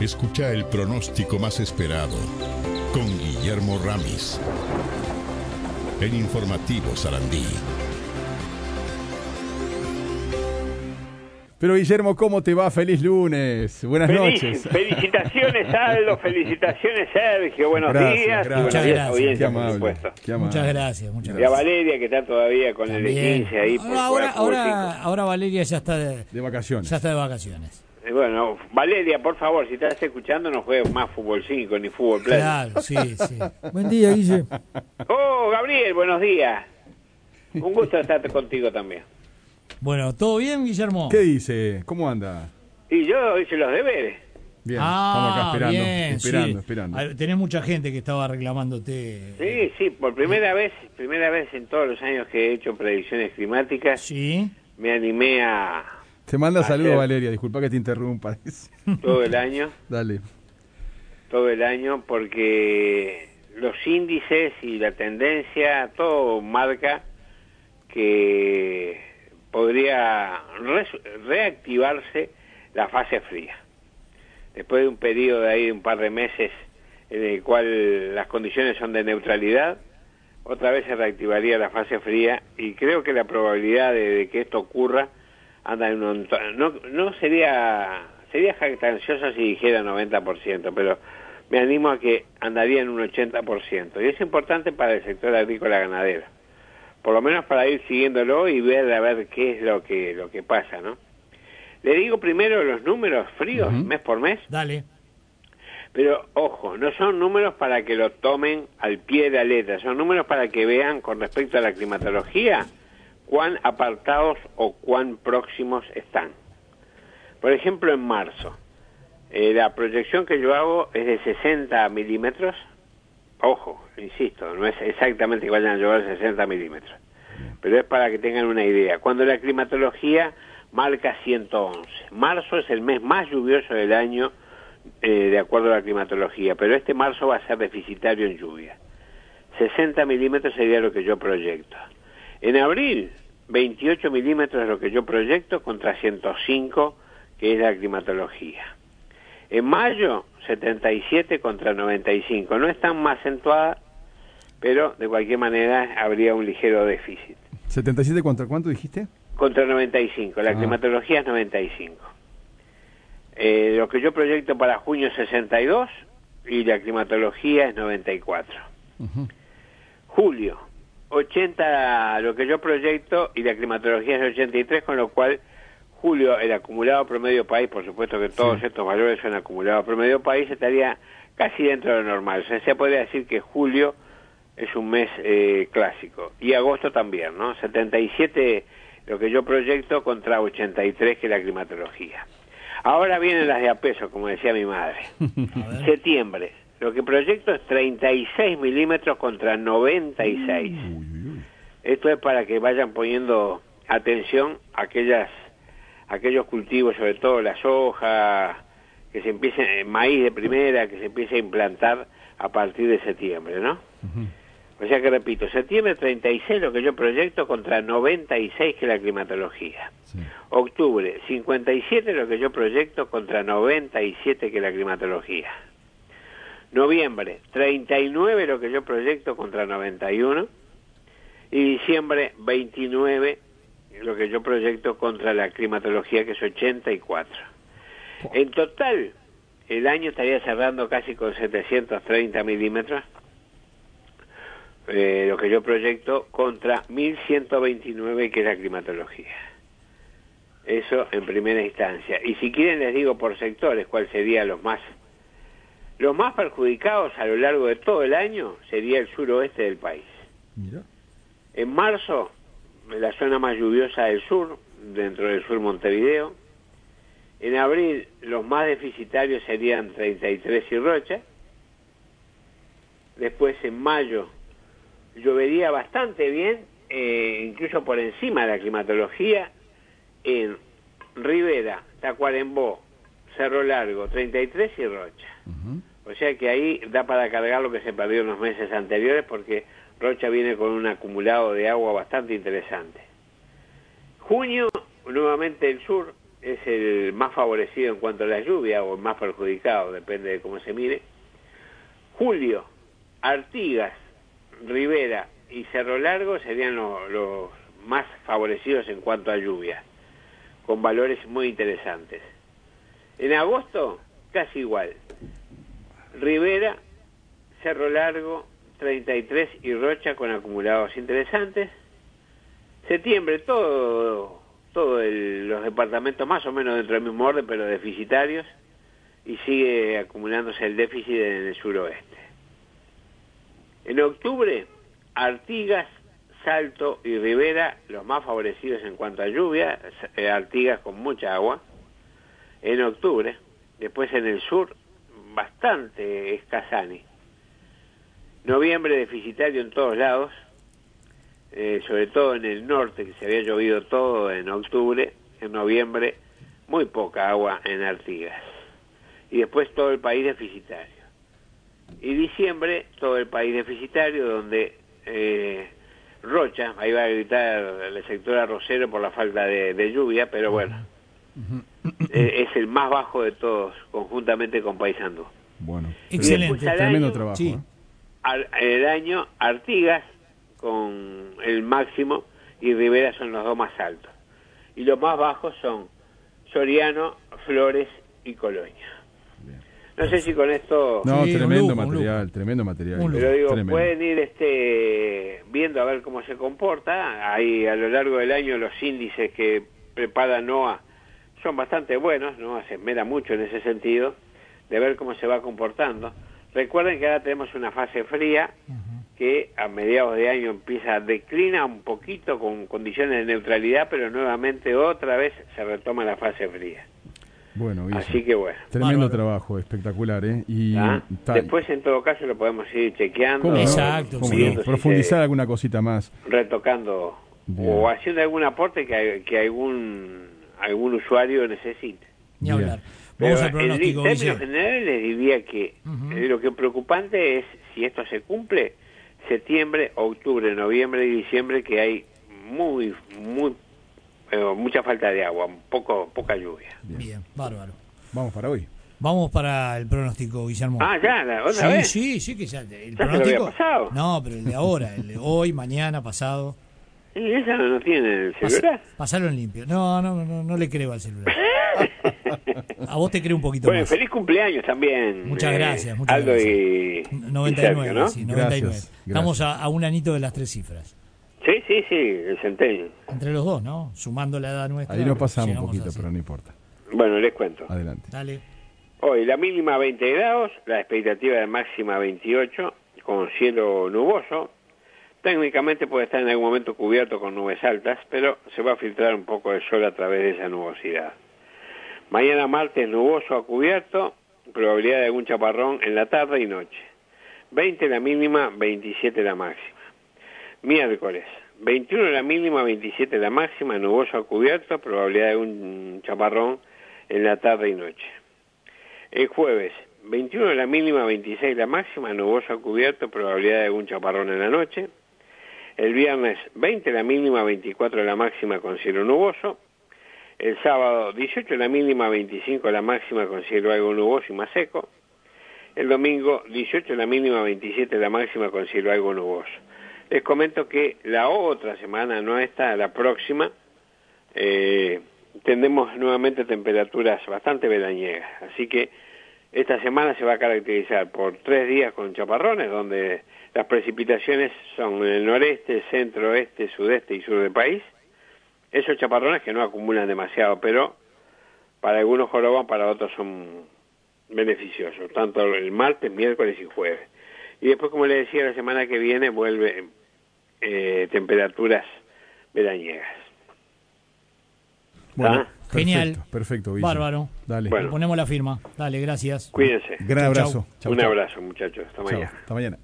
Escucha el pronóstico más esperado con Guillermo Ramis. En Informativo Sarandí. Pero Guillermo, ¿cómo te va? Feliz lunes. Buenas noches. Felicitaciones, Aldo. Felicitaciones, Sergio. Buenos Gracias, días. gracias. Muchas gracias. audiencia, Qué por amable. Qué amable. Muchas gracias, muchas Y a. Valeria, que está todavía con el También. E15 ahí. por ahora, ahora, fútbol ahora, ahora Valeria ya está de, De vacaciones. ya está de vacaciones. Y Bueno, Valeria, por favor, si estás escuchando, no juegues más fútbol 5 ni fútbol playa. Claro, sí, sí. Buen día, Guille. Oh, Gabriel, buenos días. Un gusto estar contigo también. Bueno, ¿todo bien, Guillermo? ¿Qué dice? ¿Cómo anda? Y yo hice los deberes. Bien, ah, estamos acá esperando, bien, esperando, sí. esperando. Tenés mucha gente que estaba reclamándote. Sí, sí, por primera vez, primera vez en todos los años que he hecho predicciones climáticas, Sí. me animé a Te manda saludos, Valeria. Disculpa que te interrumpa. todo el año. Dale. todo el año porque los índices y la tendencia, todo marca que podría reactivarse la fase fría. Después de un periodo de ahí de un par de meses en el cual las condiciones son de neutralidad, otra vez se reactivaría la fase fría y creo que la probabilidad de, de que esto ocurra anda en un... No, no sería... Sería jactancioso si dijera 90%, pero me animo a que andaría en un 80%. Y es importante para el sector agrícola ganadero. Por lo menos para ir siguiéndolo y ver a ver qué es lo que, lo que pasa, ¿no? Le digo primero los números fríos, mes por mes. Dale. Pero ojo, no son números para que lo tomen al pie de la letra, son números para que vean con respecto a la climatología cuán apartados o cuán próximos están. Por ejemplo, en marzo, eh, la proyección que yo hago es de 60 milímetros. Ojo, insisto, no es exactamente que vayan a llover 60 milímetros, pero es para que tengan una idea. Cuando la climatología marca 111, marzo es el mes más lluvioso del año eh, de acuerdo a la climatología, pero este marzo va a ser deficitario en lluvia. 60 milímetros sería lo que yo proyecto. En abril, 28 milímetros es lo que yo proyecto contra 105 que es la climatología. En mayo, 77 contra 95. No es tan más acentuada, pero de cualquier manera habría un ligero déficit. ¿77 contra cuánto dijiste? Contra 95, la Ah. climatología es 95. Eh, lo que yo proyecto para junio es 62 y la climatología es 94. Ujú. Julio, 80 lo que yo proyecto y la climatología es 83, con lo cual julio el acumulado promedio país, por supuesto que todos Sí. estos valores son acumulados promedio país, estaría casi dentro de lo normal. O sea, se podría decir que julio es un mes eh, clásico y agosto también, ¿no? 77 lo que yo proyecto contra 83 que es la climatología. Ahora vienen las de a peso, como decía mi madre. Septiembre, lo que proyecto es 36 milímetros contra 96. Uy, uy, uy. Esto es para que vayan poniendo atención a aquellas, aquellos cultivos, sobre todo la soja, que se empiecen, eh, maíz de primera, que se empiece a implantar a partir de septiembre, ¿no? O sea que repito, septiembre 36 lo que yo proyecto contra 96 que es la climatología. Sí. Octubre 57 lo que yo proyecto contra 97 que es la climatología. Noviembre 39 lo que yo proyecto contra 91 y diciembre 29 lo que yo proyecto contra la climatología que es 84. En total el año estaría cerrando casi con 730 milímetros eh, lo que yo proyecto contra 1129 que es la climatología. Eso en primera instancia. Y si quieren les digo por sectores cuál sería los más los más perjudicados a lo largo de todo el año sería el suroeste del país. Mira. En marzo, la zona más lluviosa del sur, dentro del sur Montevideo. En abril, los más deficitarios serían 33 y Rocha. Después, en mayo, llovería bastante bien, eh, incluso por encima de la climatología, en Rivera, Tacuarembó, Cerro Largo, 33 y Rocha. O sea que ahí da para cargar lo que se perdió en los meses anteriores porque Rocha viene con un acumulado de agua bastante interesante. Junio, nuevamente el sur, es el más favorecido en cuanto a la lluvia o el más perjudicado, depende de cómo se mire. Julio, Artigas, Rivera y Cerro Largo serían lo- los más favorecidos en cuanto a lluvia, con valores muy interesantes. En agosto, casi igual. Rivera, Cerro Largo, 33 y Rocha con acumulados interesantes. Septiembre, todo, los departamentos más o menos dentro del mismo orden, pero deficitarios, y sigue acumulándose el déficit en el suroeste. En octubre, Artigas, Salto y Rivera, los más favorecidos en cuanto a lluvia, eh, Artigas con mucha agua, en octubre. Después en el sur, bastante escasani. Noviembre deficitario en todos lados, eh, sobre todo en el norte, que se había llovido todo en octubre, en noviembre muy poca agua en Artigas. Y después todo el país deficitario. Y diciembre, todo el país deficitario, donde eh, Rocha, ahí va a gritar el sector arrocero por la falta de lluvia, pero bueno, eh, es el más bajo de todos, conjuntamente con Paysandú. Bueno, Excelente. tremendo año, trabajo. sí. ¿eh? Al- el año Artigas con el máximo y Rivera son los dos más altos. Y los más bajos son Soriano, Flores y Colonia. No sé si con esto, No, Sí, tremendo lujo, material, tremendo material. Un pero digo, Tremendo. pueden ir este viendo a ver cómo se comporta. Ahí a lo largo del año los índices que prepara NOAA son bastante buenos, NOAA se esmera mucho en ese sentido, de ver cómo se va comportando. Recuerden que ahora tenemos una fase fría que a mediados de año empieza, declina un poquito con condiciones de neutralidad, pero nuevamente otra vez se retoma la fase fría. Bueno, Así que bueno. tremendo Bárbaro. trabajo, espectacular, ¿eh? Y ¿ah? ta- Después en todo caso lo podemos ir chequeando, ¿cómo no? Exacto, ¿Cómo sí. no? viendo si Profundizar alguna cosita más. retocando Bien. o haciendo algún aporte que, que algún algún usuario necesite. Ni hablar. Pero Vamos al en pronóstico, términos generales les diría que eh, lo que es preocupante es si esto se cumple, septiembre, octubre, noviembre y diciembre que hay muy muy eh, mucha falta de agua, poco poca lluvia. Bien, bárbaro. Vamos para hoy. Vamos para el pronóstico, Guillermo. Ah, ya, la otra sí, vez. sí, sí, que ya. El Ya se lo pronóstico. había pasado. No, pero el de ahora, el de hoy, mañana, pasado. ¿Y esa no tiene el Pas- celular? pasalo en limpio. No, no, no, no le creo al celular. A vos te creo un poquito Bueno, más. feliz cumpleaños también. Muchas eh, gracias, muchas Aldo gracias. y, y 99, Sergio, ¿no? sí, 99. Gracias, Estamos gracias. a, a un anito de las tres cifras. Sí, sí, sí, el centenio. Entre los dos, ¿no? Sumando la edad nuestra. Ahí nos pasamos un poquito, pero no importa. Bueno, les cuento. Adelante. Dale. Hoy la mínima 20 grados, la expectativa de máxima 28, con cielo nuboso. Técnicamente puede estar en algún momento cubierto con nubes altas, pero se va a filtrar un poco de sol a través de esa nubosidad. Mañana martes nuboso a cubierto, probabilidad de algún chaparrón en la tarde y noche. 20 la mínima, 27 la máxima. Miércoles, 21 la mínima, 27 la máxima, nuboso a cubierto, probabilidad de algún chaparrón en la tarde y noche. El jueves, 21 la mínima, 26 la máxima, nuboso a cubierto, probabilidad de algún chaparrón en la noche. El viernes, 20 la mínima, 24 la máxima con cielo nuboso. El sábado, 18 la mínima, 25 la máxima con cielo algo nuboso y más seco. El domingo, 18 la mínima, 27 la máxima con cielo algo nuboso. Les comento que la otra semana, no esta, la próxima, eh, tendremos nuevamente temperaturas bastante veraniegas. Así que esta semana se va a caracterizar por tres días con chaparrones, donde las precipitaciones son en el noreste, centro, oeste, sudeste y sur del país. Esos chaparrones que no acumulan demasiado, pero para algunos joroban, para otros son beneficiosos, tanto el martes, miércoles y jueves. Y después, como le decía, la semana que viene vuelve eh, temperaturas veraniegas. Bueno, ¿Ah? Perfecto, Genial. Perfecto, Guille. Bárbaro. Dale. Bueno. Le ponemos la firma. Dale, gracias. Cuídense. Gran Chau, abrazo. Chau, Un chau. abrazo, muchachos. Hasta Chau. mañana. Hasta mañana.